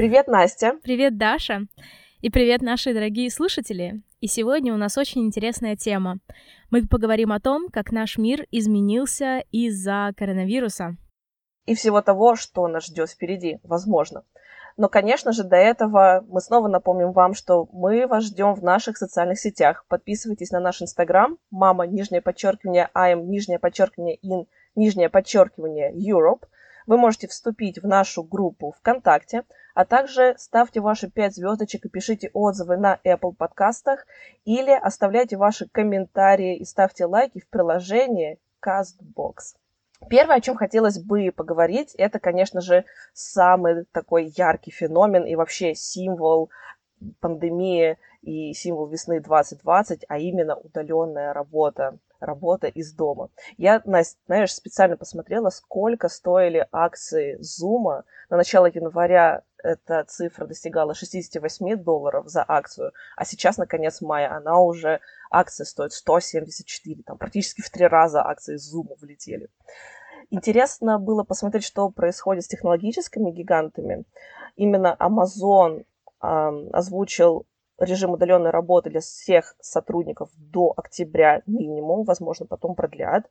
Привет, Настя. Привет, Даша. И привет, наши дорогие слушатели. И сегодня у нас очень интересная тема. Мы поговорим о том, как наш мир изменился из-за коронавируса. И всего того, что нас ждет впереди, возможно. Но, конечно же, до этого мы снова напомним вам, что мы вас ждем в наших социальных сетях. Подписывайтесь на наш инстаграм, мама, нижнее подчеркивание, I'm, нижнее подчеркивание, in, нижнее подчеркивание, Europe. Вы можете вступить в нашу группу ВКонтакте, а также ставьте ваши 5 звездочек и пишите отзывы на Apple подкастах или оставляйте ваши комментарии и ставьте лайки в приложении CastBox. Первое, о чем хотелось бы поговорить, это, конечно же, самый такой яркий феномен и вообще символ пандемии и символ весны 2020, а именно удаленная работа, работа из дома. Я, знаешь, специально посмотрела, сколько стоили акции Zoom. На начало января эта цифра достигала 68 долларов за акцию, а сейчас, на конец мая, она уже, акция стоит 174, там практически в три раза акции Zoom влетели. Интересно было посмотреть, что происходит с технологическими гигантами. Именно Amazon э, озвучил режим удаленной работы для всех сотрудников до октября минимум, возможно, потом продлят.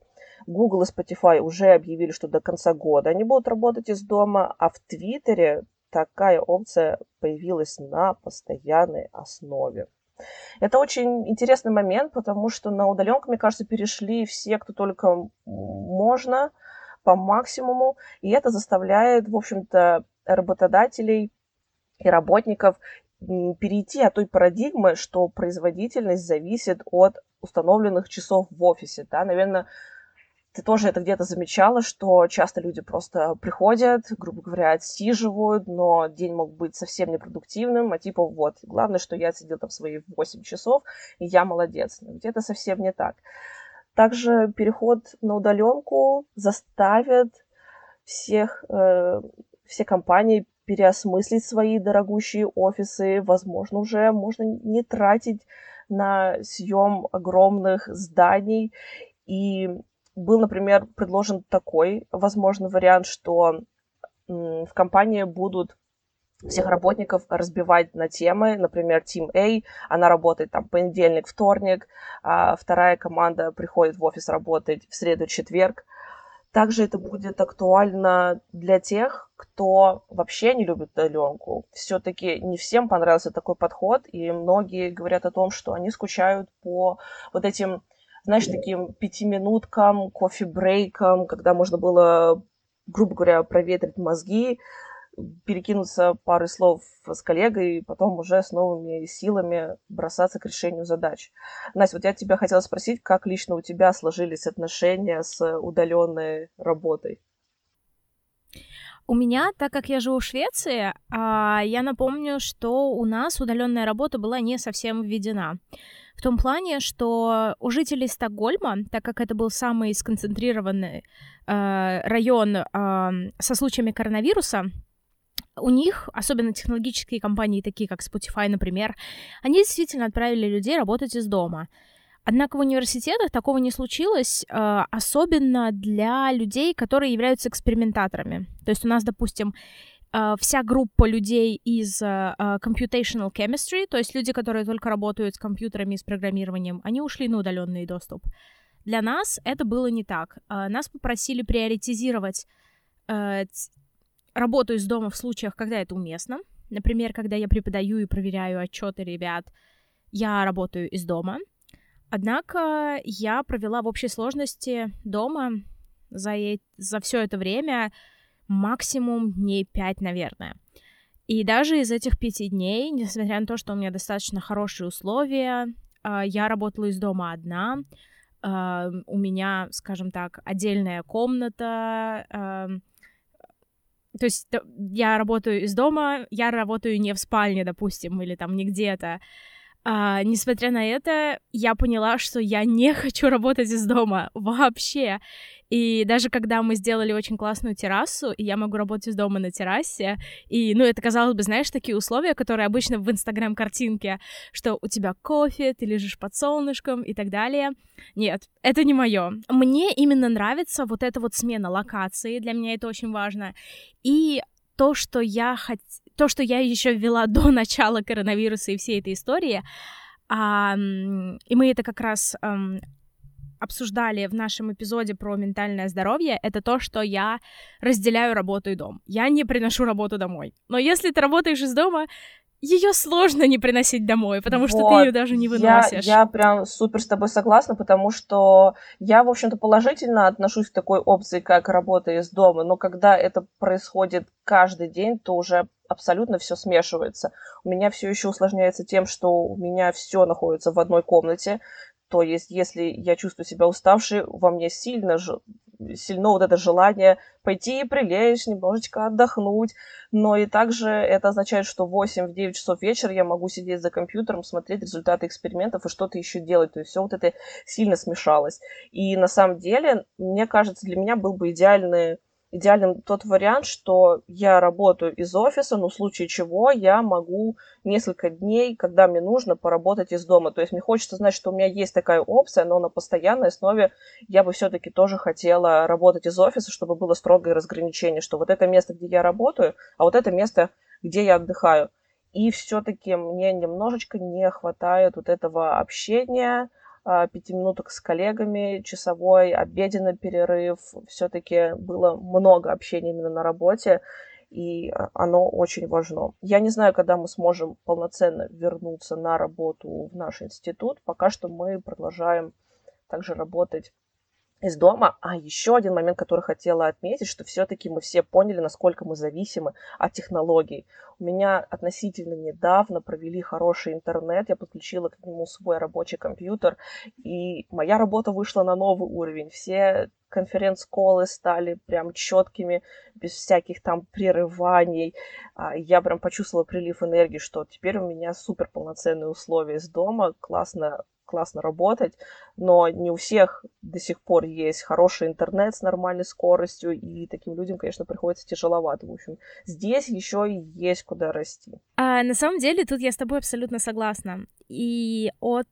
Google и Spotify уже объявили, что до конца года они будут работать из дома, а в Твиттере такая опция появилась на постоянной основе. Это очень интересный момент, потому что на удаленку, мне кажется, перешли все, кто только можно, по максимуму, и это заставляет, в общем-то, работодателей и работников перейти от той парадигмы, что производительность зависит от установленных часов в офисе. Да? Наверное, ты тоже это где-то замечала, что часто люди просто приходят, грубо говоря, отсиживают, но день мог быть совсем непродуктивным, а типа вот, главное, что я сидел там свои 8 часов, и я молодец. Но где-то совсем не так. Также переход на удаленку заставит всех, э, все компании переосмыслить свои дорогущие офисы. Возможно, уже можно не тратить на съем огромных зданий. И был, например, предложен такой возможный вариант, что в компании будут всех работников разбивать на темы. Например, Team A, она работает там понедельник, вторник, а вторая команда приходит в офис работать в среду, четверг. Также это будет актуально для тех, кто вообще не любит удаленку. Все-таки не всем понравился такой подход, и многие говорят о том, что они скучают по вот этим, знаешь, таким пятиминуткам, кофе-брейкам, когда можно было, грубо говоря, проветрить мозги, перекинуться парой слов с коллегой и потом уже с новыми силами бросаться к решению задач. Настя, вот я тебя хотела спросить, как лично у тебя сложились отношения с удаленной работой? У меня, так как я живу в Швеции, а, я напомню, что у нас удаленная работа была не совсем введена. В том плане, что у жителей Стокгольма, так как это был самый сконцентрированный э, район со случаями коронавируса, у них, особенно технологические компании, такие как Spotify, например, они действительно отправили людей работать из дома. Однако в университетах такого не случилось, э, особенно для людей, которые являются экспериментаторами. То есть у нас, допустим, э, вся группа людей из э, computational chemistry, то есть люди, которые только работают с компьютерами и с программированием, они ушли на удаленный доступ. Для нас это было не так. Нас попросили приоритизировать работаю из дома в случаях, когда это уместно. Например, когда я преподаю и проверяю отчеты ребят, я работаю из дома. Однако я провела в общей сложности дома за, э- за все это время максимум дней пять, наверное. И даже из этих пяти дней, несмотря на то, что у меня достаточно хорошие условия, э, я работала из дома одна, у меня, скажем так, отдельная комната, то есть я работаю из дома, я работаю не в спальне, допустим, или там не где-то. А, несмотря на это, я поняла, что я не хочу работать из дома вообще. И даже когда мы сделали очень классную террасу, и я могу работать из дома на террасе, и, ну, это, казалось бы, знаешь, такие условия, которые обычно в Инстаграм-картинке, что у тебя кофе, ты лежишь под солнышком и так далее. Нет, это не мое. Мне именно нравится вот эта вот смена локации, для меня это очень важно. И то, что я хот то, что я еще ввела до начала коронавируса и всей этой истории, а, и мы это как раз обсуждали в нашем эпизоде про ментальное здоровье, это то, что я разделяю работу и дом. Я не приношу работу домой. Но если ты работаешь из дома, ее сложно не приносить домой, потому вот. что ты ее даже не выносишь. Я, я прям супер с тобой согласна, потому что я, в общем-то, положительно отношусь к такой опции, как работа из дома, но когда это происходит каждый день, то уже абсолютно все смешивается. У меня все еще усложняется тем, что у меня все находится в одной комнате. То есть, если я чувствую себя уставшей, во мне сильно, сильно вот это желание пойти и прилечь, немножечко отдохнуть. Но и также это означает, что в 8-9 часов вечера я могу сидеть за компьютером, смотреть результаты экспериментов и что-то еще делать. То есть все вот это сильно смешалось. И на самом деле, мне кажется, для меня был бы идеальный идеальным тот вариант, что я работаю из офиса, но в случае чего я могу несколько дней, когда мне нужно, поработать из дома. То есть мне хочется знать, что у меня есть такая опция, но на постоянной основе я бы все-таки тоже хотела работать из офиса, чтобы было строгое разграничение, что вот это место, где я работаю, а вот это место, где я отдыхаю. И все-таки мне немножечко не хватает вот этого общения, пяти минуток с коллегами, часовой обеденный перерыв. Все-таки было много общения именно на работе, и а, оно очень важно. Я не знаю, когда мы сможем полноценно вернуться на работу в наш институт. Пока что мы продолжаем также работать из дома. А еще один момент, который хотела отметить, что все-таки мы все поняли, насколько мы зависимы от технологий. У меня относительно недавно провели хороший интернет, я подключила к нему свой рабочий компьютер, и моя работа вышла на новый уровень. Все конференц-колы стали прям четкими, без всяких там прерываний. А, я прям почувствовала прилив энергии, что теперь у меня супер полноценные условия из дома, классно классно работать, но не у всех до сих пор есть хороший интернет с нормальной скоростью, и таким людям, конечно, приходится тяжеловато. В общем, здесь еще и есть куда расти. А, на самом деле, тут я с тобой абсолютно согласна. И от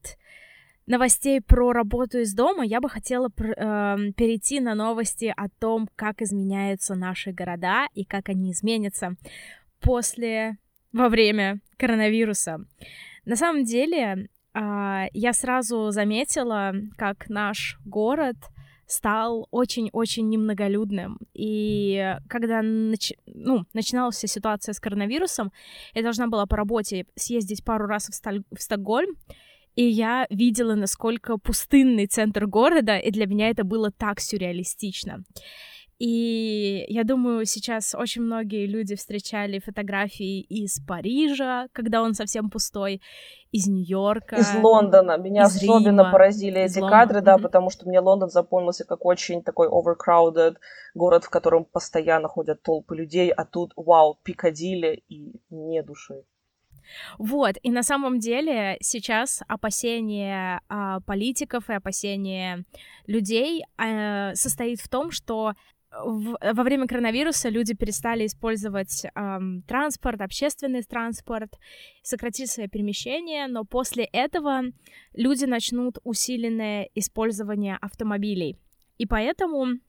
новостей про работу из дома я бы хотела э, перейти на новости о том, как изменяются наши города и как они изменятся после, во время коронавируса. На самом деле, я сразу заметила, как наш город стал очень-очень немноголюдным. И когда нач... ну, начиналась вся ситуация с коронавирусом, я должна была по работе съездить пару раз в, Сталь... в Стокгольм, и я видела, насколько пустынный центр города, и для меня это было так сюрреалистично. И я думаю, сейчас очень многие люди встречали фотографии из Парижа, когда он совсем пустой, из Нью-Йорка. Из Лондона. Меня из особенно Рима, поразили эти Лондона. кадры, да, mm-hmm. потому что мне Лондон запомнился как очень такой overcrowded город, в котором постоянно ходят толпы людей, а тут, вау, Пикадилли и не души. Вот, и на самом деле сейчас опасение а, политиков и опасение людей а, состоит в том, что в, во время коронавируса люди перестали использовать эм, транспорт, общественный транспорт, сократили свои перемещения, но после этого люди начнут усиленное использование автомобилей. И поэтому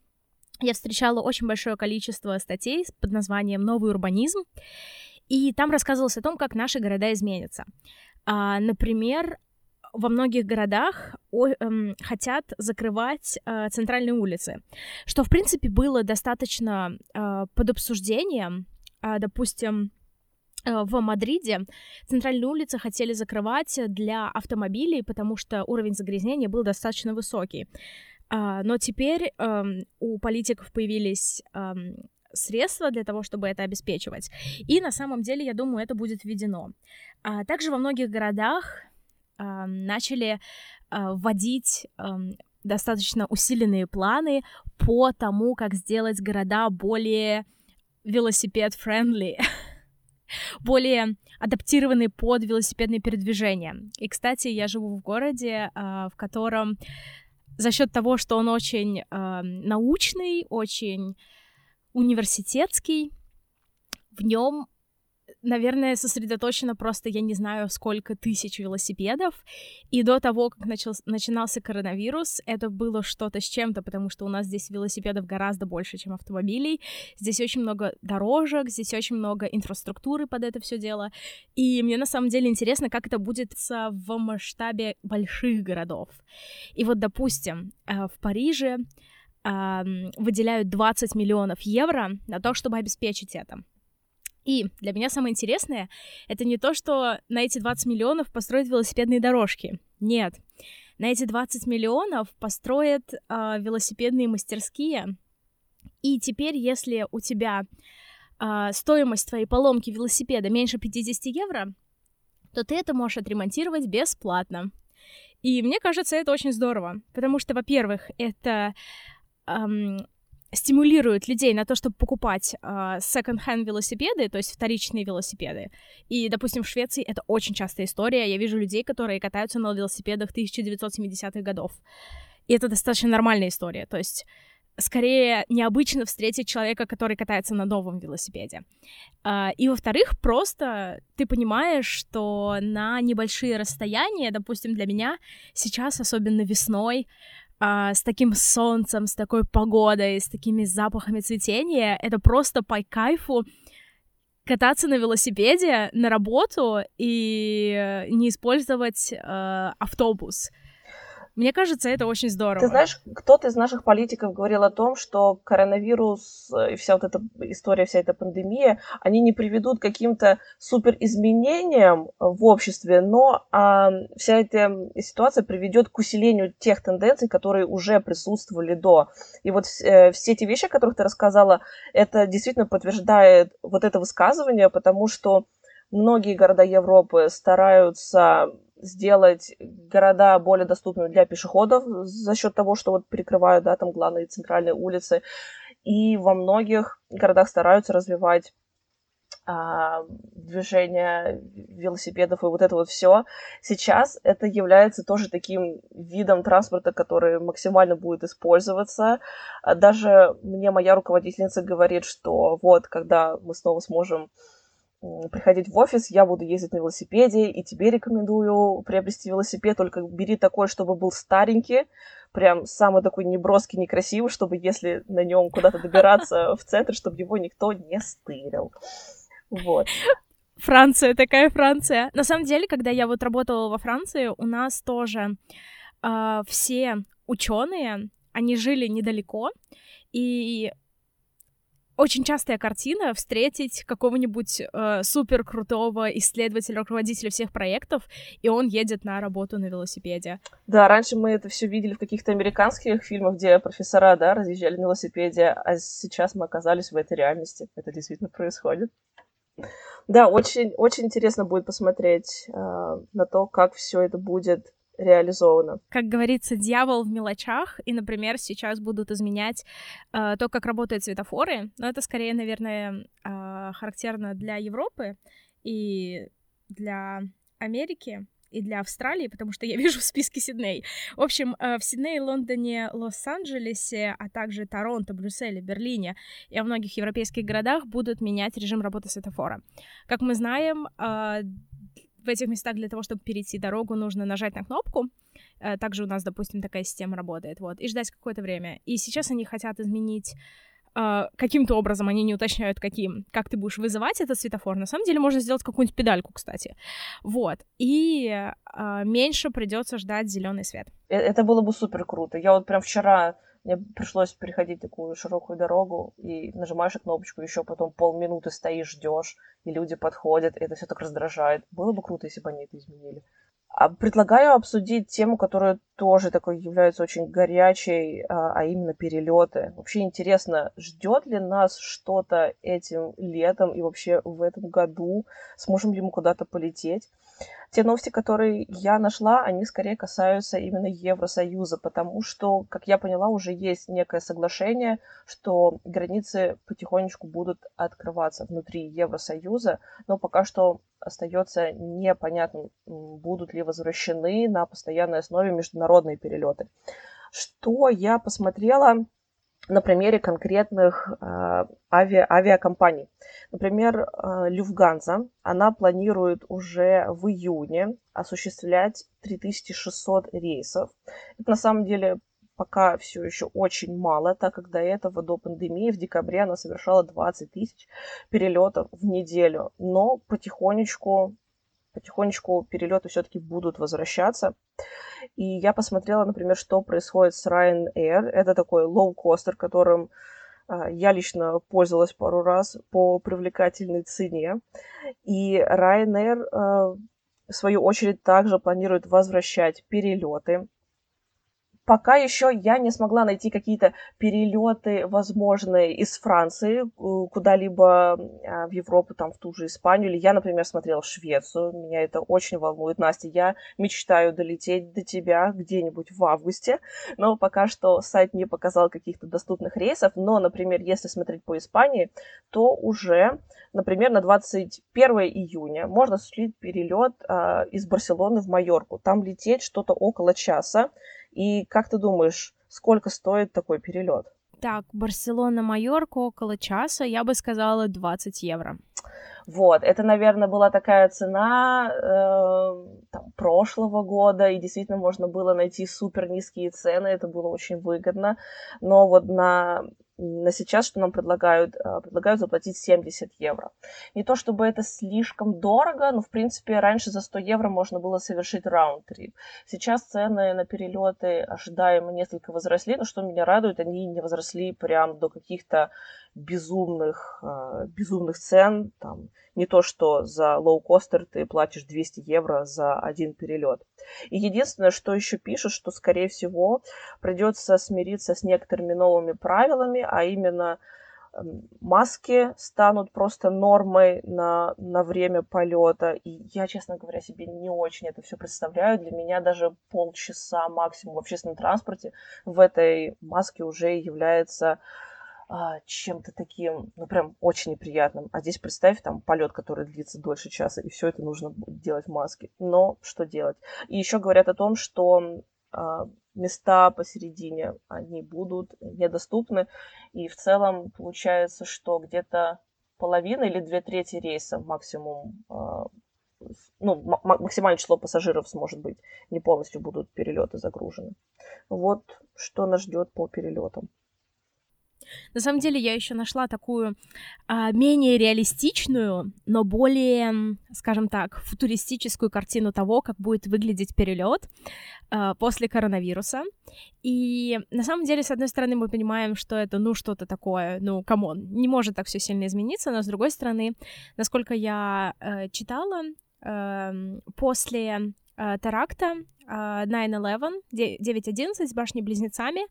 я встречала очень большое количество статей под названием «Новый урбанизм», и там рассказывалось о том, как наши города изменятся. А, например, во многих городах о, эм, хотят закрывать э, центральные улицы, что, в принципе, было достаточно э, под обсуждением. Э, допустим, в Мадриде центральные улицы хотели закрывать для автомобилей, потому что уровень загрязнения был достаточно высокий. Э, но теперь э, у политиков появились э, средства для того, чтобы это обеспечивать. И на самом деле, я думаю, это будет введено. А также во многих городах начали а, вводить достаточно усиленные планы по тому, как сделать города более велосипед-френдли, более адаптированные под велосипедные передвижения. И, кстати, я живу в городе, а, в котором за счет того, что он очень научный, очень университетский, в нем наверное, сосредоточена просто, я не знаю, сколько тысяч велосипедов. И до того, как начал, начинался коронавирус, это было что-то с чем-то, потому что у нас здесь велосипедов гораздо больше, чем автомобилей. Здесь очень много дорожек, здесь очень много инфраструктуры под это все дело. И мне на самом деле интересно, как это будет в масштабе больших городов. И вот, допустим, э, в Париже выделяют 20 миллионов евро на то, чтобы обеспечить это. И для меня самое интересное, это не то, что на эти 20 миллионов построят велосипедные дорожки. Нет. На эти 20 миллионов построят э, велосипедные мастерские. И теперь, если у тебя э, стоимость твоей поломки велосипеда меньше 50 евро, то ты это можешь отремонтировать бесплатно. И мне кажется, это очень здорово, потому что, во-первых, это эм, стимулирует людей на то, чтобы покупать э, second-hand велосипеды, то есть вторичные велосипеды. И, допустим, в Швеции это очень частая история. Я вижу людей, которые катаются на велосипедах 1970-х годов. И это достаточно нормальная история. То есть скорее необычно встретить человека, который катается на новом велосипеде. Uh, и, во-вторых, просто ты понимаешь, что на небольшие расстояния, допустим, для меня сейчас, особенно весной, а, с таким солнцем, с такой погодой, с такими запахами цветения. Это просто по кайфу кататься на велосипеде на работу и не использовать э, автобус. Мне кажется, это очень здорово. Ты знаешь, кто-то из наших политиков говорил о том, что коронавирус и вся вот эта история, вся эта пандемия, они не приведут к каким-то супер изменениям в обществе, но а, вся эта ситуация приведет к усилению тех тенденций, которые уже присутствовали до. И вот э, все эти вещи, о которых ты рассказала, это действительно подтверждает вот это высказывание, потому что многие города Европы стараются сделать города более доступными для пешеходов за счет того, что вот перекрывают, да, там главные центральные улицы. И во многих городах стараются развивать а, движение велосипедов и вот это вот все. Сейчас это является тоже таким видом транспорта, который максимально будет использоваться. Даже мне моя руководительница говорит, что вот, когда мы снова сможем приходить в офис, я буду ездить на велосипеде, и тебе рекомендую приобрести велосипед, только бери такой, чтобы был старенький, прям самый такой неброский, некрасивый, чтобы если на нем куда-то добираться в центр, чтобы его никто не стырил. Вот. Франция, такая Франция. На самом деле, когда я вот работала во Франции, у нас тоже э, все ученые, они жили недалеко, и очень частая картина встретить какого-нибудь э, супер крутого исследователя, руководителя всех проектов, и он едет на работу на велосипеде. Да, раньше мы это все видели в каких-то американских фильмах, где профессора, да, разъезжали на велосипеде, а сейчас мы оказались в этой реальности. Это действительно происходит. Да, очень, очень интересно будет посмотреть э, на то, как все это будет реализовано. Как говорится, дьявол в мелочах, и, например, сейчас будут изменять э, то, как работают светофоры, но это скорее, наверное, э, характерно для Европы и для Америки, и для Австралии, потому что я вижу в списке Сидней. В общем, э, в Сиднее, Лондоне, Лос-Анджелесе, а также Торонто, Брюсселе, Берлине и во многих европейских городах будут менять режим работы светофора. Как мы знаем, э, в этих местах для того, чтобы перейти дорогу, нужно нажать на кнопку. Э, также у нас, допустим, такая система работает, вот, и ждать какое-то время. И сейчас они хотят изменить э, каким-то образом, они не уточняют, каким, как ты будешь вызывать этот светофор. На самом деле можно сделать какую-нибудь педальку, кстати. Вот. И э, меньше придется ждать зеленый свет. Это было бы супер круто. Я вот прям вчера мне пришлось переходить такую широкую дорогу, и нажимаешь на кнопочку, еще потом полминуты стоишь, ждешь, и люди подходят, и это все так раздражает. Было бы круто, если бы они это изменили. А предлагаю обсудить тему, которая тоже такой является очень горячей, а, а именно перелеты. Вообще интересно, ждет ли нас что-то этим летом и вообще в этом году? Сможем ли мы куда-то полететь? Те новости, которые я нашла, они скорее касаются именно Евросоюза, потому что, как я поняла, уже есть некое соглашение, что границы потихонечку будут открываться внутри Евросоюза, но пока что остается непонятным, будут ли возвращены на постоянной основе международные перелеты. Что я посмотрела на примере конкретных э, ави, авиакомпаний. Например, э, Люфтганза, она планирует уже в июне осуществлять 3600 рейсов. Это на самом деле пока все еще очень мало, так как до этого, до пандемии, в декабре она совершала 20 тысяч перелетов в неделю. Но потихонечку, потихонечку перелеты все-таки будут возвращаться. И я посмотрела, например, что происходит с Ryanair. Это такой лоу-костер, которым а, я лично пользовалась пару раз по привлекательной цене. И Ryanair, а, в свою очередь, также планирует возвращать перелеты Пока еще я не смогла найти какие-то перелеты возможные из Франции э, куда-либо а, в Европу, там, в ту же Испанию. Или я, например, смотрела Швецию. Меня это очень волнует. Настя, я мечтаю долететь до тебя где-нибудь в августе. Но пока что сайт не показал каких-то доступных рейсов. Но, например, если смотреть по Испании, то уже, например, на 21 июня можно осуществить перелет э, из Барселоны в Майорку. Там лететь что-то около часа. И как ты думаешь, сколько стоит такой перелет? Так, Барселона-Майорка около часа, я бы сказала 20 евро. Вот, это, наверное, была такая цена э, там, прошлого года, и действительно можно было найти супер низкие цены, это было очень выгодно. Но вот на на сейчас, что нам предлагают, а, предлагают заплатить 70 евро. Не то чтобы это слишком дорого, но, в принципе, раньше за 100 евро можно было совершить раунд-трип. Сейчас цены на перелеты ожидаемо несколько возросли, но что меня радует, они не возросли прям до каких-то безумных, а, безумных цен. Там, не то, что за лоукостер ты платишь 200 евро за один перелет. И единственное, что еще пишут, что, скорее всего, придется смириться с некоторыми новыми правилами, а именно эм, маски станут просто нормой на, на время полета. И я, честно говоря, себе не очень это все представляю. Для меня даже полчаса максимум в общественном транспорте в этой маске уже является чем-то таким, ну, прям очень неприятным. А здесь представь, там, полет, который длится дольше часа, и все это нужно делать в маске. Но что делать? И еще говорят о том, что а, места посередине, они будут недоступны. И в целом получается, что где-то половина или две трети рейса максимум, а, ну, максимальное число пассажиров сможет быть, не полностью будут перелеты загружены. Вот что нас ждет по перелетам. На самом деле я еще нашла такую а, менее реалистичную, но более, скажем так, футуристическую картину того, как будет выглядеть перелет а, после коронавируса. И на самом деле, с одной стороны, мы понимаем, что это, ну, что-то такое, ну, come on, не может так все сильно измениться, но с другой стороны, насколько я э, читала, э, после э, теракта э, 9-11, 9-11 с башнями-близнецами,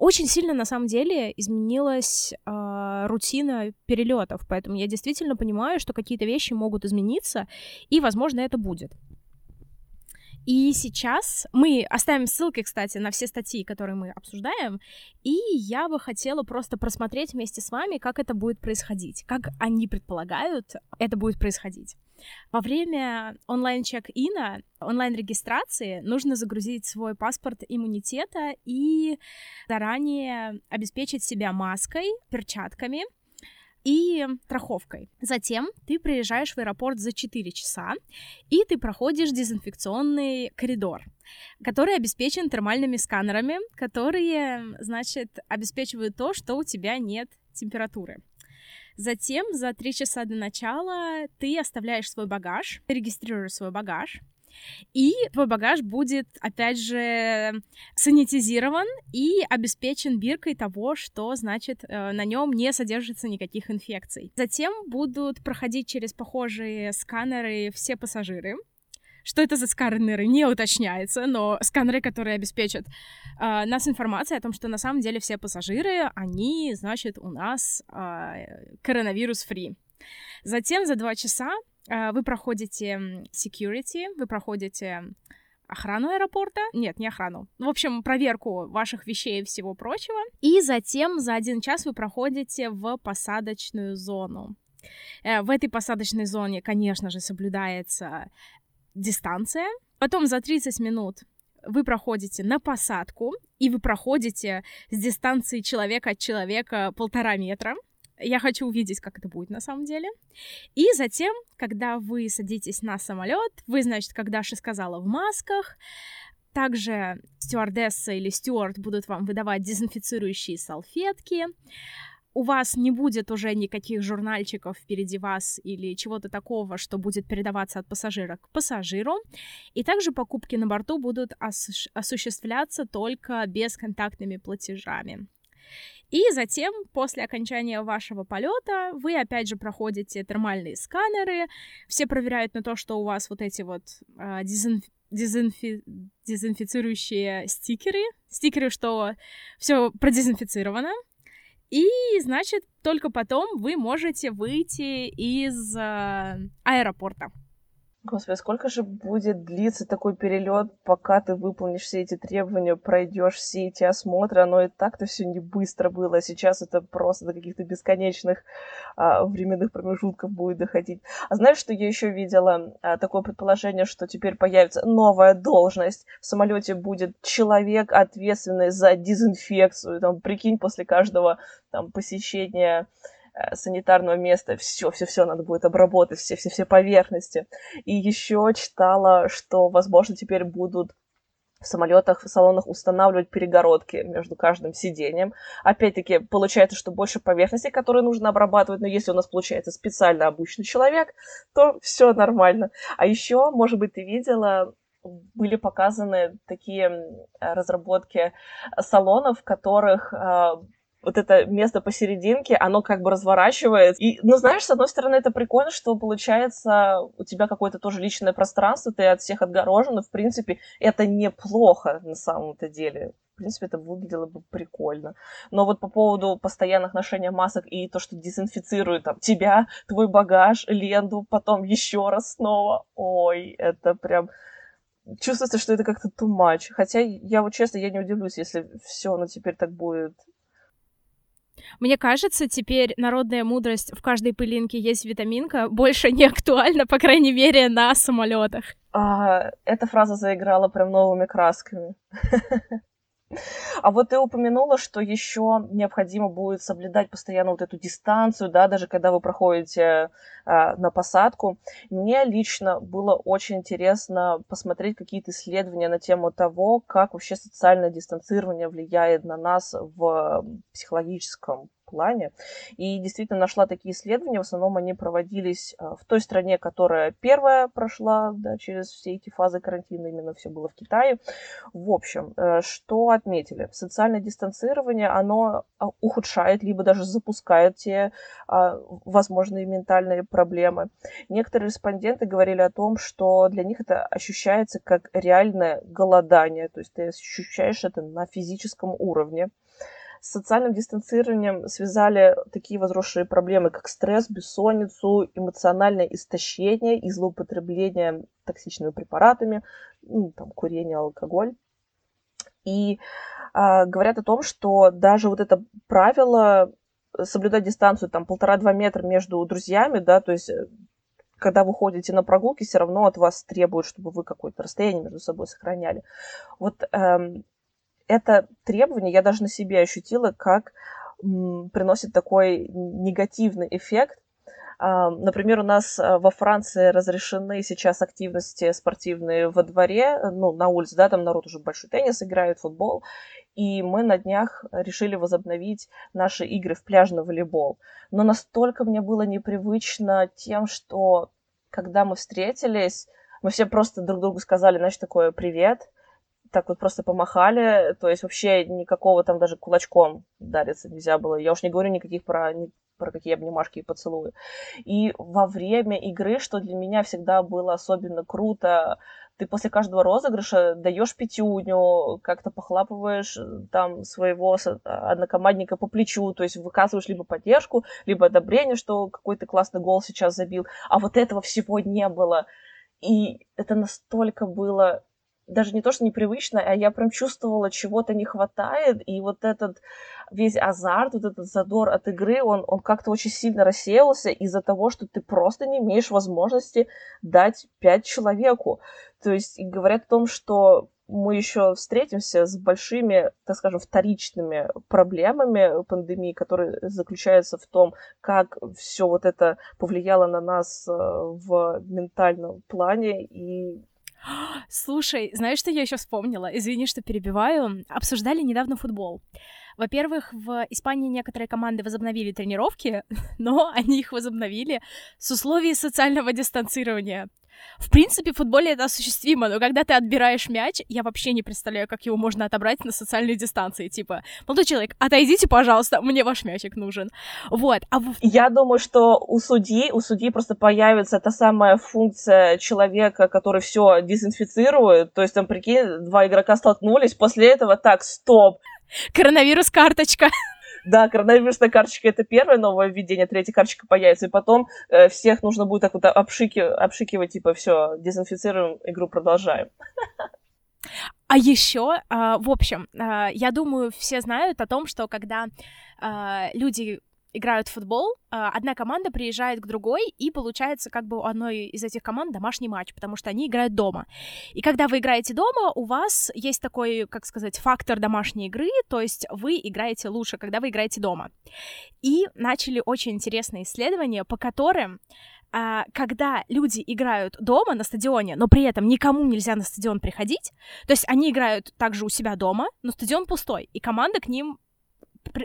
очень сильно, на самом деле, изменилась а, рутина перелетов, поэтому я действительно понимаю, что какие-то вещи могут измениться, и, возможно, это будет. И сейчас мы оставим ссылки, кстати, на все статьи, которые мы обсуждаем, и я бы хотела просто просмотреть вместе с вами, как это будет происходить, как они предполагают, это будет происходить. Во время онлайн-чек-ина, онлайн-регистрации нужно загрузить свой паспорт иммунитета и заранее обеспечить себя маской, перчатками, и страховкой. Затем ты приезжаешь в аэропорт за 4 часа, и ты проходишь дезинфекционный коридор, который обеспечен термальными сканерами, которые, значит, обеспечивают то, что у тебя нет температуры. Затем за три часа до начала ты оставляешь свой багаж, регистрируешь свой багаж, и твой багаж будет, опять же, санитизирован и обеспечен биркой того, что, значит, э, на нем не содержится никаких инфекций. Затем будут проходить через похожие сканеры все пассажиры, что это за сканеры, не уточняется, но сканеры, которые обеспечат э, нас информацией о том, что на самом деле все пассажиры, они, значит, у нас э, коронавирус-фри. Затем за два часа э, вы проходите security, вы проходите охрану аэропорта. Нет, не охрану. В общем, проверку ваших вещей и всего прочего. И затем за один час вы проходите в посадочную зону. Э, в этой посадочной зоне, конечно же, соблюдается дистанция. Потом за 30 минут вы проходите на посадку, и вы проходите с дистанции человека от человека полтора метра. Я хочу увидеть, как это будет на самом деле. И затем, когда вы садитесь на самолет, вы, значит, как Даша сказала, в масках, также стюардесса или стюард будут вам выдавать дезинфицирующие салфетки. У вас не будет уже никаких журнальчиков впереди вас или чего-то такого, что будет передаваться от пассажира к пассажиру. И также покупки на борту будут ос- осуществляться только бесконтактными платежами. И затем, после окончания вашего полета, вы опять же проходите термальные сканеры, все проверяют на то, что у вас вот эти вот э, дезинф... Дезинфи... дезинфицирующие стикеры, стикеры, что все продезинфицировано, и, значит, только потом вы можете выйти из э, аэропорта. Господи, сколько же будет длиться такой перелет, пока ты выполнишь все эти требования, пройдешь все эти осмотры? Оно и так-то все не быстро было, а сейчас это просто до каких-то бесконечных а, временных промежутков будет доходить. А знаешь, что я еще видела? А, такое предположение, что теперь появится новая должность. В самолете будет человек, ответственный за дезинфекцию. Там, прикинь, после каждого там, посещения санитарного места, все, все, все надо будет обработать, все, все, все поверхности. И еще читала, что, возможно, теперь будут в самолетах, в салонах устанавливать перегородки между каждым сиденьем. Опять-таки, получается, что больше поверхностей, которые нужно обрабатывать, но если у нас получается специально обученный человек, то все нормально. А еще, может быть, ты видела, были показаны такие разработки салонов, в которых э, вот это место посерединке, оно как бы разворачивается. И, ну, знаешь, с одной стороны, это прикольно, что получается у тебя какое-то тоже личное пространство, ты от всех отгорожен, и, в принципе, это неплохо на самом-то деле. В принципе, это выглядело бы прикольно. Но вот по поводу постоянных ношения масок и то, что дезинфицирует там, тебя, твой багаж, ленту, потом еще раз снова. Ой, это прям чувствуется, что это как-то too much. Хотя я вот честно, я не удивлюсь, если все, ну теперь так будет мне кажется, теперь народная мудрость в каждой пылинке есть витаминка больше не актуальна, по крайней мере, на самолетах. А, эта фраза заиграла прям новыми красками. А вот ты упомянула, что еще необходимо будет соблюдать постоянно вот эту дистанцию, да, даже когда вы проходите а, на посадку. Мне лично было очень интересно посмотреть какие-то исследования на тему того, как вообще социальное дистанцирование влияет на нас в психологическом плане. И действительно нашла такие исследования. В основном они проводились а, в той стране, которая первая прошла да, через все эти фазы карантина. Именно все было в Китае. В общем, э, что отметили? Социальное дистанцирование, оно а, ухудшает, либо даже запускает те а, возможные ментальные проблемы. Некоторые респонденты говорили о том, что для них это ощущается как реальное голодание. То есть ты ощущаешь это на физическом уровне. С социальным дистанцированием связали такие возросшие проблемы, как стресс, бессонницу, эмоциональное истощение и злоупотребление токсичными препаратами, ну, там, курение, алкоголь. И а, говорят о том, что даже вот это правило соблюдать дистанцию там полтора-два метра между друзьями, да, то есть э, когда вы ходите на прогулки, все равно от вас требуют, чтобы вы какое-то расстояние между собой сохраняли. Вот эм, это требование я даже на себе ощутила, как приносит такой негативный эффект. А, например, у нас а, во Франции разрешены сейчас активности спортивные во дворе, ну, на улице, да, там народ уже большой теннис играет, футбол, и мы на днях решили возобновить наши игры в пляжный волейбол. Но настолько мне было непривычно тем, что когда мы встретились, мы все просто друг другу сказали, значит, такое «привет», так вот просто помахали, то есть вообще никакого там даже кулачком дариться нельзя было. Я уж не говорю никаких про, про какие обнимашки и поцелуи. И во время игры, что для меня всегда было особенно круто, ты после каждого розыгрыша даешь пятюню, как-то похлапываешь э, там своего однокомандника по плечу, то есть выказываешь либо поддержку, либо одобрение, что какой-то классный гол сейчас забил. А вот этого всего не было. И это настолько было даже не то, что непривычно, а я прям чувствовала, чего-то не хватает, и вот этот весь азарт, вот этот задор от игры, он, он как-то очень сильно рассеялся из-за того, что ты просто не имеешь возможности дать пять человеку. То есть говорят о том, что мы еще встретимся с большими, так скажем, вторичными проблемами пандемии, которые заключаются в том, как все вот это повлияло на нас э, в ментальном плане и Слушай, знаешь, что я еще вспомнила? Извини, что перебиваю. Обсуждали недавно футбол. Во-первых, в Испании некоторые команды возобновили тренировки, но они их возобновили с условий социального дистанцирования. В принципе, в футболе это осуществимо, но когда ты отбираешь мяч, я вообще не представляю, как его можно отобрать на социальной дистанции. Типа, молодой человек, отойдите, пожалуйста, мне ваш мячик нужен. Вот. А в... Я думаю, что у судьи, у судьи просто появится та самая функция человека, который все дезинфицирует. То есть, там, прикинь, два игрока столкнулись, после этого так, стоп, Коронавирус карточка. Да, коронавирусная карточка это первое новое введение, третья карточка появится, и потом э, всех нужно будет так вот обшики, обшикивать, типа, все, дезинфицируем, игру продолжаем. А еще, э, в общем, э, я думаю, все знают о том, что когда э, люди играют в футбол, а, одна команда приезжает к другой, и получается как бы у одной из этих команд домашний матч, потому что они играют дома. И когда вы играете дома, у вас есть такой, как сказать, фактор домашней игры, то есть вы играете лучше, когда вы играете дома. И начали очень интересные исследования, по которым а, когда люди играют дома на стадионе, но при этом никому нельзя на стадион приходить, то есть они играют также у себя дома, но стадион пустой, и команда к ним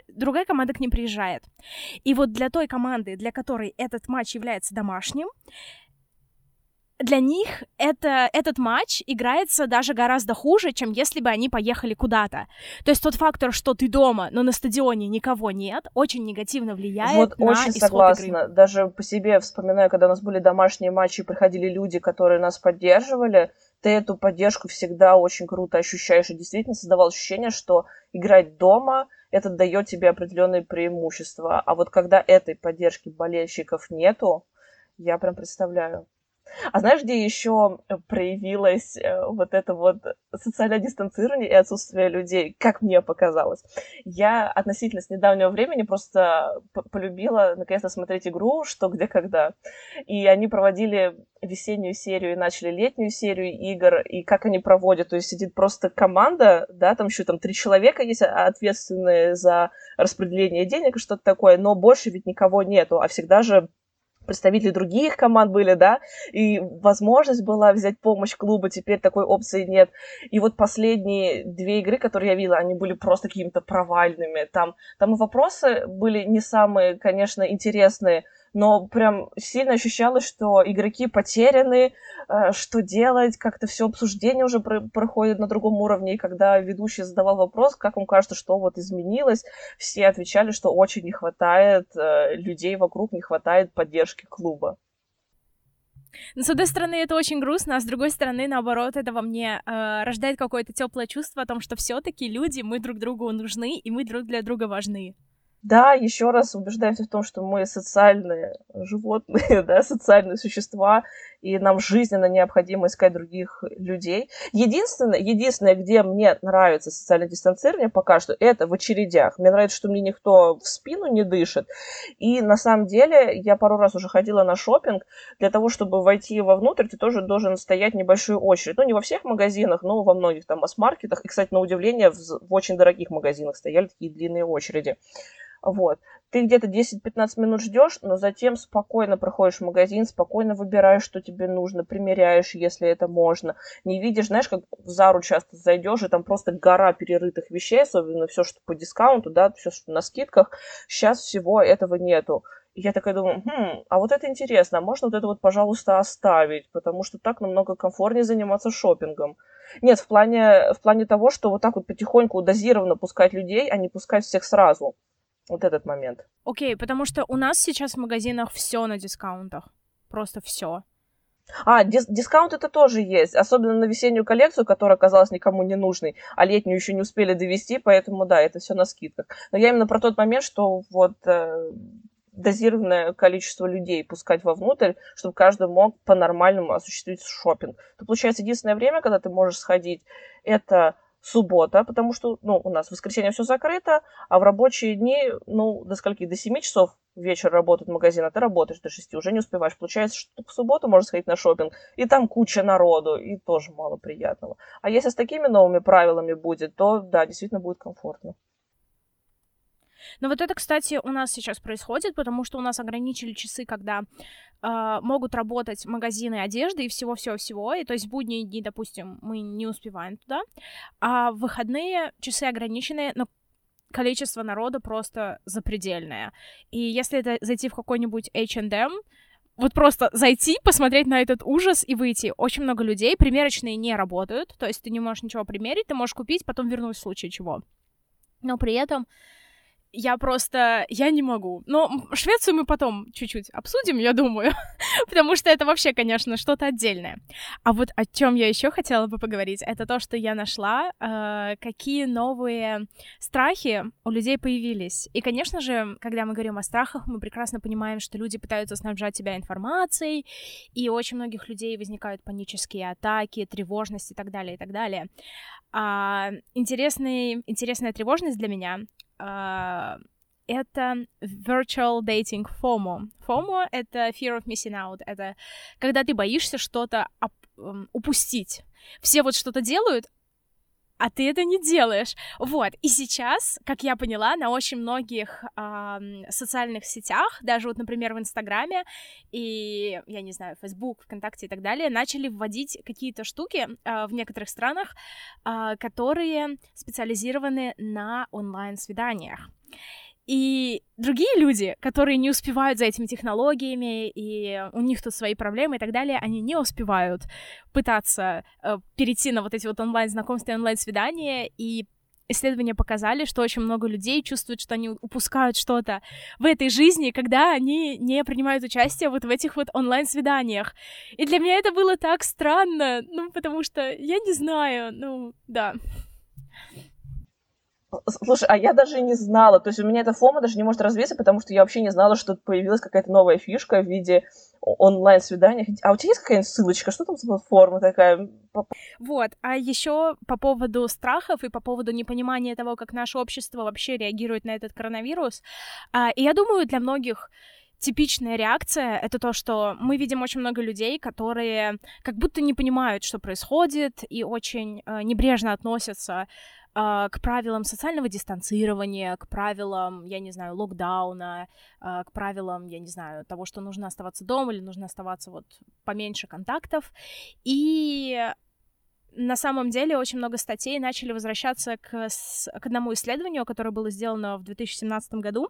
другая команда к ним приезжает. И вот для той команды, для которой этот матч является домашним, для них это, этот матч играется даже гораздо хуже, чем если бы они поехали куда-то. То есть тот фактор, что ты дома, но на стадионе никого нет, очень негативно влияет вот на очень исход согласна. игры. Даже по себе вспоминаю, когда у нас были домашние матчи, приходили люди, которые нас поддерживали, ты эту поддержку всегда очень круто ощущаешь, и действительно создавал ощущение, что играть дома — это дает тебе определенные преимущества. А вот когда этой поддержки болельщиков нету, я прям представляю. А знаешь, где еще проявилось э, вот это вот социальное дистанцирование и отсутствие людей, как мне показалось? Я относительно с недавнего времени просто полюбила наконец-то смотреть игру «Что, где, когда». И они проводили весеннюю серию и начали летнюю серию игр, и как они проводят, то есть сидит просто команда, да, там еще там три человека есть а, ответственные за распределение денег и что-то такое, но больше ведь никого нету, а всегда же представители других команд были, да, и возможность была взять помощь клуба, теперь такой опции нет. И вот последние две игры, которые я видела, они были просто какими-то провальными. Там, там и вопросы были не самые, конечно, интересные, но прям сильно ощущалось, что игроки потеряны, э, что делать, как-то все обсуждение уже проходит на другом уровне, и когда ведущий задавал вопрос, как вам кажется, что вот изменилось, все отвечали, что очень не хватает э, людей вокруг, не хватает поддержки клуба. Ну, с одной стороны, это очень грустно, а с другой стороны, наоборот, это во мне э, рождает какое-то теплое чувство о том, что все-таки люди, мы друг другу нужны, и мы друг для друга важны. Да, еще раз убеждаемся в том, что мы социальные животные, да, социальные существа, и нам жизненно необходимо искать других людей. Единственное, единственное, где мне нравится социальное дистанцирование пока что, это в очередях. Мне нравится, что мне никто в спину не дышит. И на самом деле я пару раз уже ходила на шопинг. Для того, чтобы войти вовнутрь, ты тоже должен стоять небольшую очередь. Ну, не во всех магазинах, но во многих там масс-маркетах. И, кстати, на удивление, в, в очень дорогих магазинах стояли такие длинные очереди. Вот. Ты где-то 10-15 минут ждешь, но затем спокойно проходишь в магазин, спокойно выбираешь, что тебе нужно, примеряешь, если это можно. Не видишь, знаешь, как в Зару часто зайдешь, и там просто гора перерытых вещей, особенно все, что по дискаунту, да, все, что на скидках. Сейчас всего этого нету. Я такая думаю, хм, а вот это интересно, а можно вот это вот, пожалуйста, оставить, потому что так намного комфортнее заниматься шопингом. Нет, в плане, в плане того, что вот так вот потихоньку дозированно пускать людей, а не пускать всех сразу. Вот этот момент. Окей, okay, потому что у нас сейчас в магазинах все на дискаунтах. Просто все. А, дис- дискаунт это тоже есть, особенно на весеннюю коллекцию, которая оказалась никому не нужной, а летнюю еще не успели довести, поэтому да, это все на скидках. Но я именно про тот момент, что вот э, дозированное количество людей пускать вовнутрь, чтобы каждый мог по-нормальному осуществить шопинг. То получается единственное время, когда ты можешь сходить, это суббота, потому что, ну, у нас в воскресенье все закрыто, а в рабочие дни, ну, до скольки? До 7 часов вечер работает магазин, а ты работаешь до 6, уже не успеваешь. Получается, что в субботу можно сходить на шопинг, и там куча народу, и тоже мало приятного. А если с такими новыми правилами будет, то, да, действительно будет комфортно. Но вот это, кстати, у нас сейчас происходит, потому что у нас ограничили часы, когда э, могут работать магазины одежды и всего-всего-всего. И то есть в будние дни, допустим, мы не успеваем туда. А в выходные часы ограничены, но количество народа просто запредельное. И если это зайти в какой-нибудь H&M, вот просто зайти, посмотреть на этот ужас и выйти. Очень много людей, примерочные не работают, то есть ты не можешь ничего примерить, ты можешь купить, потом вернуть в случае чего. Но при этом я просто, я не могу. Но Швецию мы потом чуть-чуть обсудим, я думаю, потому что это вообще, конечно, что-то отдельное. А вот о чем я еще хотела бы поговорить, это то, что я нашла, э, какие новые страхи у людей появились. И, конечно же, когда мы говорим о страхах, мы прекрасно понимаем, что люди пытаются снабжать тебя информацией, и у очень многих людей возникают панические атаки, тревожность и так далее, и так далее. А, интересный, интересная тревожность для меня это virtual dating FOMO. FOMO — это fear of missing out. Это когда ты боишься что-то упустить. Все вот что-то делают, а ты это не делаешь. Вот. И сейчас, как я поняла, на очень многих э, социальных сетях, даже вот, например, в Инстаграме и, я не знаю, Facebook, ВКонтакте и так далее, начали вводить какие-то штуки э, в некоторых странах, э, которые специализированы на онлайн-свиданиях. И другие люди, которые не успевают за этими технологиями, и у них тут свои проблемы и так далее, они не успевают пытаться э, перейти на вот эти вот онлайн-знакомства и онлайн-свидания, и исследования показали, что очень много людей чувствуют, что они упускают что-то в этой жизни, когда они не принимают участие вот в этих вот онлайн-свиданиях. И для меня это было так странно, ну, потому что я не знаю, ну, да. Слушай, а я даже не знала, то есть у меня эта фома даже не может развиться, потому что я вообще не знала, что появилась какая-то новая фишка в виде онлайн-свиданий. А у тебя есть какая-нибудь ссылочка? Что там за платформа такая? Вот, а еще по поводу страхов и по поводу непонимания того, как наше общество вообще реагирует на этот коронавирус. А, и я думаю, для многих типичная реакция — это то, что мы видим очень много людей, которые как будто не понимают, что происходит, и очень э, небрежно относятся к правилам социального дистанцирования, к правилам, я не знаю, локдауна, а, к правилам, я не знаю, того, что нужно оставаться дома или нужно оставаться вот поменьше контактов. И на самом деле очень много статей начали возвращаться к, к одному исследованию, которое было сделано в 2017 году,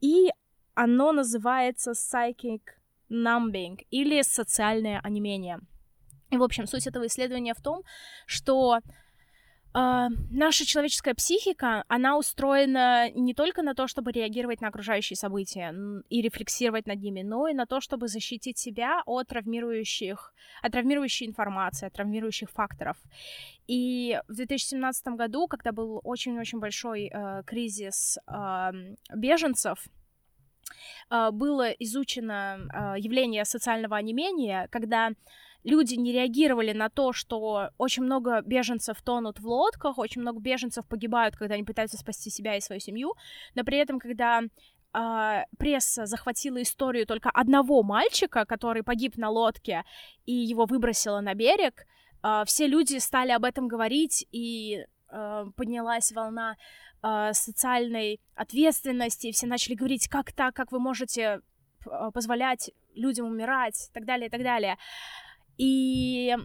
и оно называется Psychic Numbing или социальное онемение. И, в общем, суть этого исследования в том, что Uh, наша человеческая психика, она устроена не только на то, чтобы реагировать на окружающие события и рефлексировать над ними, но и на то, чтобы защитить себя от травмирующих, от травмирующей информации, от травмирующих факторов. И в 2017 году, когда был очень-очень большой uh, кризис uh, беженцев, было изучено явление социального онемения, когда люди не реагировали на то, что очень много беженцев тонут в лодках, очень много беженцев погибают, когда они пытаются спасти себя и свою семью, но при этом, когда э, пресса захватила историю только одного мальчика, который погиб на лодке, и его выбросило на берег, все люди стали об этом говорить, и э, поднялась волна э, социальной ответственности, все начали говорить, как так, как вы можете позволять людям умирать, и так далее, и так далее. И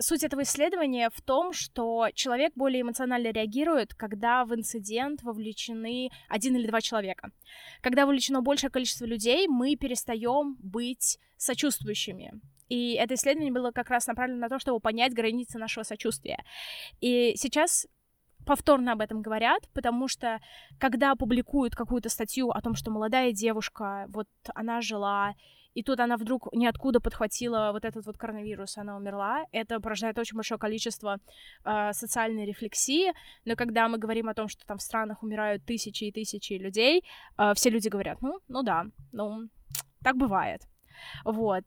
суть этого исследования в том, что человек более эмоционально реагирует, когда в инцидент вовлечены один или два человека. Когда вовлечено большее количество людей, мы перестаем быть сочувствующими. И это исследование было как раз направлено на то, чтобы понять границы нашего сочувствия. И сейчас повторно об этом говорят, потому что когда публикуют какую-то статью о том, что молодая девушка, вот она жила и тут она вдруг ниоткуда подхватила вот этот вот коронавирус, она умерла. Это порождает очень большое количество э, социальной рефлексии, но когда мы говорим о том, что там в странах умирают тысячи и тысячи людей, э, все люди говорят, ну, ну да, ну, так бывает. Вот.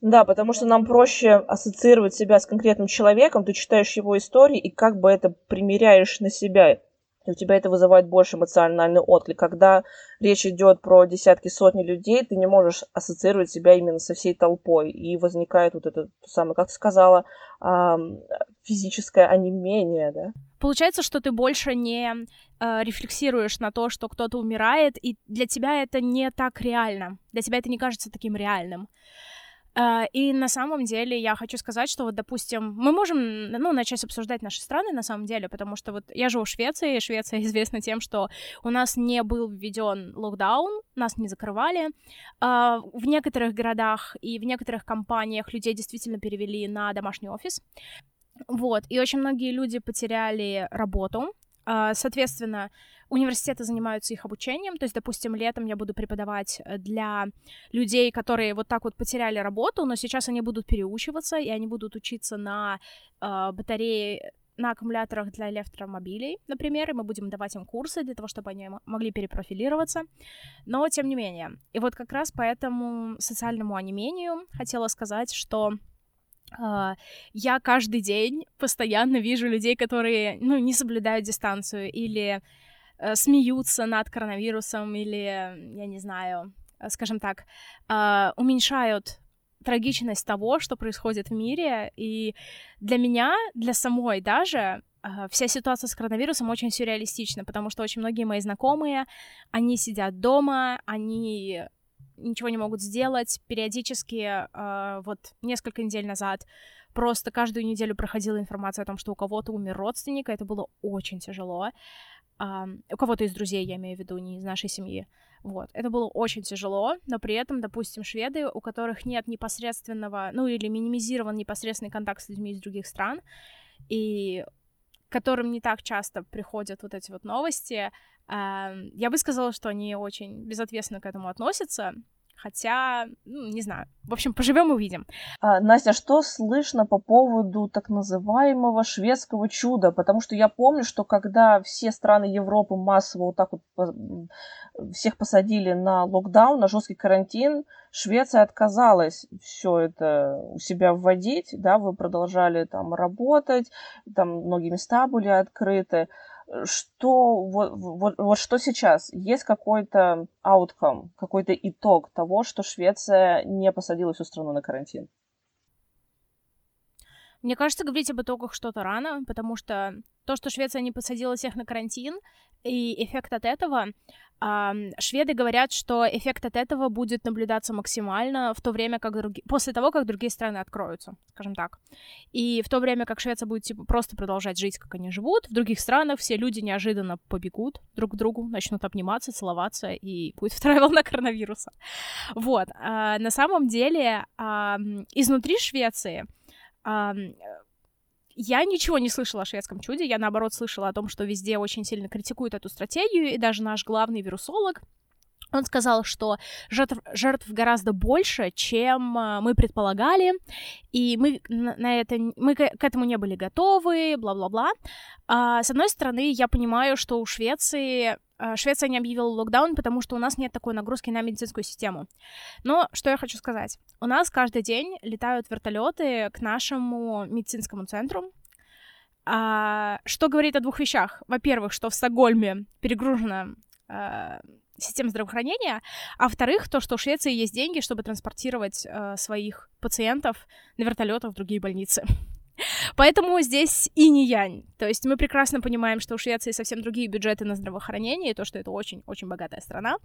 Да, потому что нам проще ассоциировать себя с конкретным человеком, ты читаешь его истории и как бы это примеряешь на себя и у тебя это вызывает больше эмоциональный отклик. Когда речь идет про десятки, сотни людей, ты не можешь ассоциировать себя именно со всей толпой. И возникает вот это самое, как ты сказала, физическое онемение, да? Получается, что ты больше не э, рефлексируешь на то, что кто-то умирает, и для тебя это не так реально. Для тебя это не кажется таким реальным. А, и на самом деле я хочу сказать, что вот, допустим, мы можем, ну, начать обсуждать наши страны на самом деле, потому что вот я живу в Швеции, и Швеция известна тем, что у нас не был введен локдаун, нас не закрывали. А, в некоторых городах и в некоторых компаниях людей действительно перевели на домашний офис. Вот, и очень многие люди потеряли работу, а, соответственно, университеты занимаются их обучением, то есть, допустим, летом я буду преподавать э, для людей, которые вот так вот потеряли работу, но сейчас они будут переучиваться, и они будут учиться на э, батарее на аккумуляторах для электромобилей, например, и мы будем давать им курсы для того, чтобы они могли перепрофилироваться. Но, тем не менее, и вот как раз по этому социальному онемению хотела сказать, что Uh, я каждый день постоянно вижу людей, которые, ну, не соблюдают дистанцию или смеются над коронавирусом или, я не знаю, э, скажем так, uh, уменьшают трагичность того, что происходит в мире. И для меня, для самой даже, вся ситуация с коронавирусом очень сюрреалистична, потому что очень многие мои знакомые, они сидят дома, они ничего не могут сделать. Периодически, э, вот несколько недель назад, просто каждую неделю проходила информация о том, что у кого-то умер родственник, и это было очень тяжело. Э, у кого-то из друзей, я имею в виду, не из нашей семьи. Вот, это было очень тяжело, но при этом, допустим, шведы, у которых нет непосредственного, ну или минимизирован непосредственный контакт с людьми из других стран, и которым не так часто приходят вот эти вот новости, я бы сказала, что они очень безответственно к этому относятся, Хотя, ну, не знаю. В общем, поживем увидим. А, Настя, что слышно по поводу так называемого шведского чуда? Потому что я помню, что когда все страны Европы массово вот так вот всех посадили на локдаун, на жесткий карантин, Швеция отказалась все это у себя вводить, да, вы продолжали там работать, там многие места были открыты что вот, вот, вот что сейчас? Есть какой-то outcome, какой-то итог того, что Швеция не посадила всю страну на карантин? Мне кажется, говорить об итогах что-то рано, потому что то, что Швеция не посадила всех на карантин, и эффект от этого, шведы говорят, что эффект от этого будет наблюдаться максимально в то время, как други... после того, как другие страны откроются, скажем так. И в то время, как Швеция будет типа, просто продолжать жить, как они живут, в других странах все люди неожиданно побегут друг к другу, начнут обниматься, целоваться, и будет вторая волна коронавируса. Вот. А, на самом деле, изнутри Швеции я ничего не слышала о шведском чуде, я наоборот слышала о том, что везде очень сильно критикуют эту стратегию, и даже наш главный вирусолог, он сказал, что жертв, жертв гораздо больше, чем а, мы предполагали, и мы на это мы к этому не были готовы, бла-бла-бла. А, с одной стороны, я понимаю, что у Швеции а, Швеция не объявила локдаун, потому что у нас нет такой нагрузки на медицинскую систему. Но что я хочу сказать? У нас каждый день летают вертолеты к нашему медицинскому центру. А, что говорит о двух вещах? Во-первых, что в Стокгольме перегружена система здравоохранения, а во-вторых, то, что у Швеции есть деньги, чтобы транспортировать а, своих пациентов на вертолетах в другие больницы. Поэтому здесь и не янь. То есть мы прекрасно понимаем, что у Швеции совсем другие бюджеты на здравоохранение, и то, что это очень-очень богатая страна.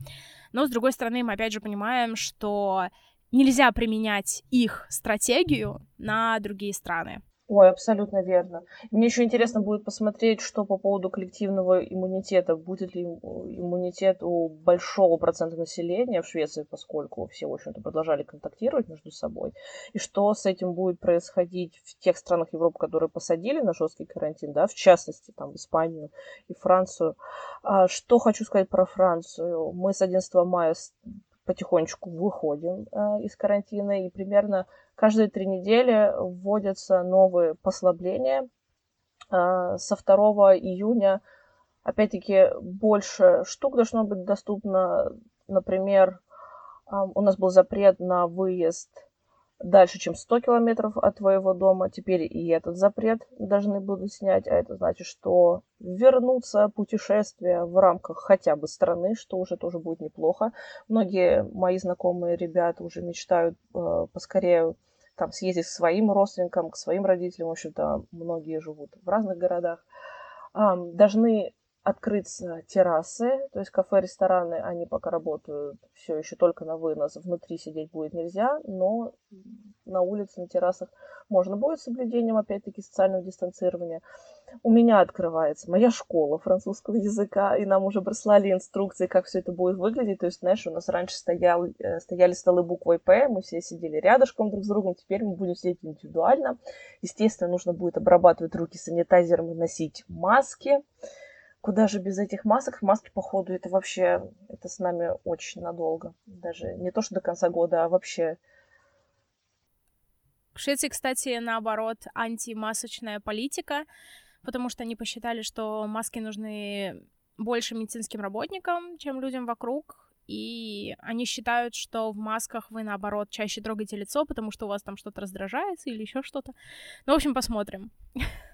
Но, с другой стороны, мы опять же понимаем, что нельзя применять их стратегию на другие страны. Ой, абсолютно верно. Мне еще интересно будет посмотреть, что по поводу коллективного иммунитета. Будет ли иммунитет у большого процента населения в Швеции, поскольку все, в общем-то, продолжали контактировать между собой. И что с этим будет происходить в тех странах Европы, которые посадили на жесткий карантин, да, в частности, там, Испанию и Францию. А что хочу сказать про Францию. Мы с 11 мая потихонечку выходим э, из карантина, и примерно каждые три недели вводятся новые послабления. Э, со 2 июня, опять-таки, больше штук должно быть доступно. Например, э, у нас был запрет на выезд дальше, чем 100 километров от твоего дома. Теперь и этот запрет должны будут снять, а это значит, что вернуться путешествие в рамках хотя бы страны, что уже тоже будет неплохо. Многие мои знакомые ребята уже мечтают э, поскорее там съездить к своим родственникам, к своим родителям. В общем-то, многие живут в разных городах. Э, должны открыться террасы, то есть кафе, рестораны, они пока работают все еще только на вынос, внутри сидеть будет нельзя, но на улице, на террасах можно будет с соблюдением, опять-таки, социального дистанцирования. У меня открывается моя школа французского языка, и нам уже прислали инструкции, как все это будет выглядеть. То есть, знаешь, у нас раньше стоял, э, стояли столы буквой «П», мы все сидели рядышком друг с другом, теперь мы будем сидеть индивидуально. Естественно, нужно будет обрабатывать руки санитайзером и носить маски. Куда же без этих масок? Маски, походу, это вообще, это с нами очень надолго. Даже не то, что до конца года, а вообще в Швеции, кстати, наоборот, антимасочная политика, потому что они посчитали, что маски нужны больше медицинским работникам, чем людям вокруг, и они считают, что в масках вы, наоборот, чаще трогаете лицо, потому что у вас там что-то раздражается или еще что-то. Ну, в общем, посмотрим.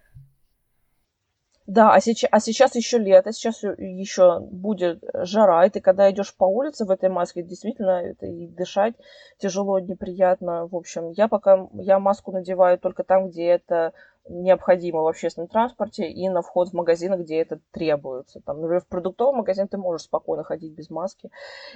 Да, а сейчас, а сейчас еще лето, сейчас еще будет жара, и ты когда идешь по улице в этой маске, действительно, это и дышать тяжело, неприятно. В общем, я пока я маску надеваю только там, где это необходимо в общественном транспорте и на вход в магазины, где это требуется. Там, например, в продуктовый магазин ты можешь спокойно ходить без маски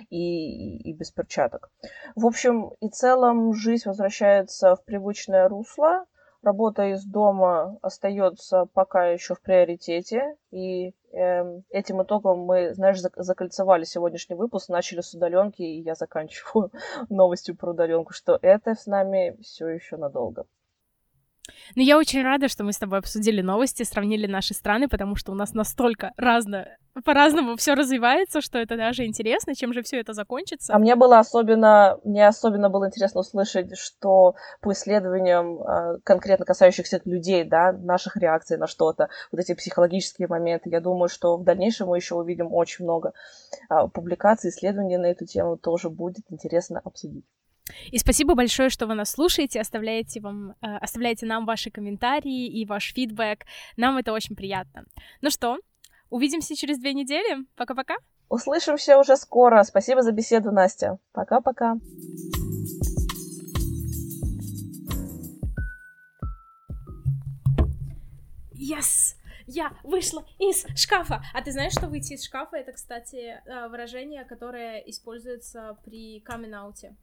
и, и, и без перчаток. В общем и целом жизнь возвращается в привычное русло работа из дома остается пока еще в приоритете. И э, этим итогом мы, знаешь, закольцевали сегодняшний выпуск, начали с удаленки, и я заканчиваю новостью про удаленку, что это с нами все еще надолго. Ну, я очень рада, что мы с тобой обсудили новости, сравнили наши страны, потому что у нас настолько разно, по-разному все развивается, что это даже интересно, чем же все это закончится. А мне было особенно, мне особенно было интересно услышать, что по исследованиям а, конкретно касающихся людей, да, наших реакций на что-то, вот эти психологические моменты, я думаю, что в дальнейшем мы еще увидим очень много а, публикаций, исследований на эту тему, тоже будет интересно обсудить. И спасибо большое, что вы нас слушаете, оставляете, вам, э, оставляете нам ваши комментарии и ваш фидбэк. Нам это очень приятно. Ну что, увидимся через две недели. Пока-пока. Услышимся уже скоро. Спасибо за беседу, Настя. Пока-пока. Yes! Я вышла из шкафа! А ты знаешь, что выйти из шкафа — это, кстати, э, выражение, которое используется при камин-ауте.